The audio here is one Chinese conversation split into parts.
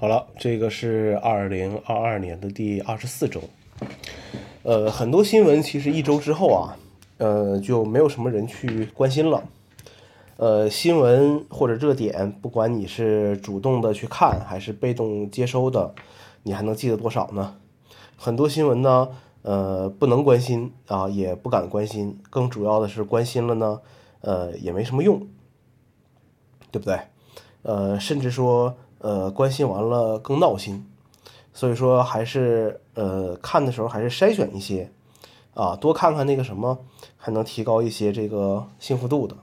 好了，这个是二零二二年的第二十四周。呃，很多新闻其实一周之后啊，呃，就没有什么人去关心了。呃，新闻或者热点，不管你是主动的去看还是被动接收的，你还能记得多少呢？很多新闻呢，呃，不能关心啊，也不敢关心。更主要的是，关心了呢，呃，也没什么用，对不对？呃，甚至说。呃，关心完了更闹心，所以说还是呃看的时候还是筛选一些，啊，多看看那个什么，还能提高一些这个幸福度的。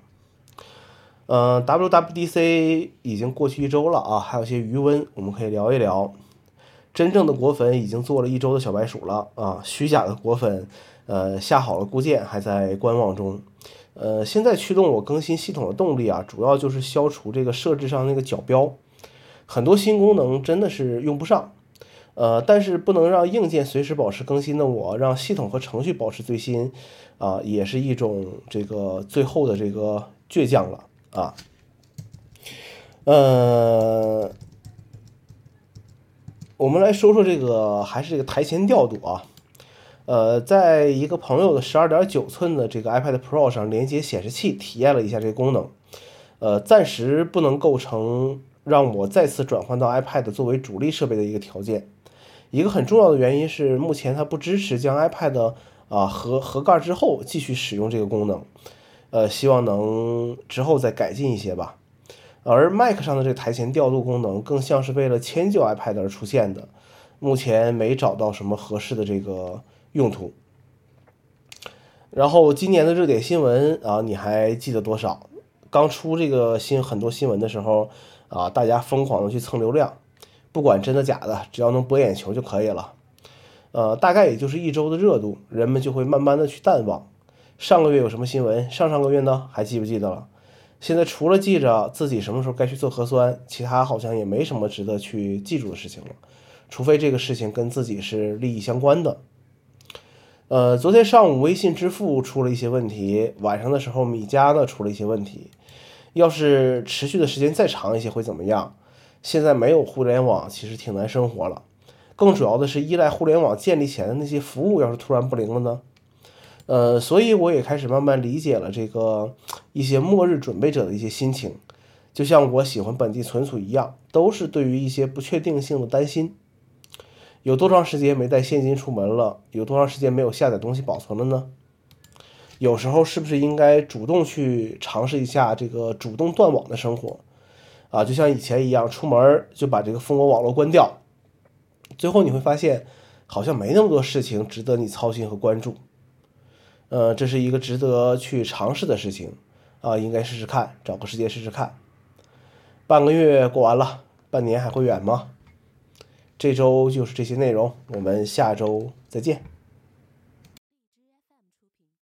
呃，WWDC 已经过去一周了啊，还有些余温，我们可以聊一聊。真正的果粉已经做了一周的小白鼠了啊，虚假的果粉，呃，下好了固件，还在观望中。呃，现在驱动我更新系统的动力啊，主要就是消除这个设置上那个角标。很多新功能真的是用不上，呃，但是不能让硬件随时保持更新的我，让系统和程序保持最新，啊，也是一种这个最后的这个倔强了啊。呃，我们来说说这个还是这个台前调度啊，呃，在一个朋友的十二点九寸的这个 iPad Pro 上连接显示器，体验了一下这个功能，呃，暂时不能构成。让我再次转换到 iPad 作为主力设备的一个条件，一个很重要的原因是，目前它不支持将 iPad 啊合合盖之后继续使用这个功能，呃，希望能之后再改进一些吧。而 Mac 上的这个台前调度功能更像是为了迁就 iPad 而出现的，目前没找到什么合适的这个用途。然后今年的热点新闻啊，你还记得多少？刚出这个新很多新闻的时候。啊！大家疯狂的去蹭流量，不管真的假的，只要能博眼球就可以了。呃，大概也就是一周的热度，人们就会慢慢的去淡忘。上个月有什么新闻？上上个月呢？还记不记得了？现在除了记着自己什么时候该去做核酸，其他好像也没什么值得去记住的事情了。除非这个事情跟自己是利益相关的。呃，昨天上午微信支付出了一些问题，晚上的时候米家呢出了一些问题。要是持续的时间再长一些会怎么样？现在没有互联网，其实挺难生活了。更主要的是依赖互联网建立起来的那些服务，要是突然不灵了呢？呃，所以我也开始慢慢理解了这个一些末日准备者的一些心情。就像我喜欢本地存储一样，都是对于一些不确定性的担心。有多长时间没带现金出门了？有多长时间没有下载东西保存了呢？有时候是不是应该主动去尝试一下这个主动断网的生活啊？就像以前一样，出门就把这个蜂窝网络关掉，最后你会发现好像没那么多事情值得你操心和关注。呃，这是一个值得去尝试的事情啊，应该试试看，找个时间试试看。半个月过完了，半年还会远吗？这周就是这些内容，我们下周再见。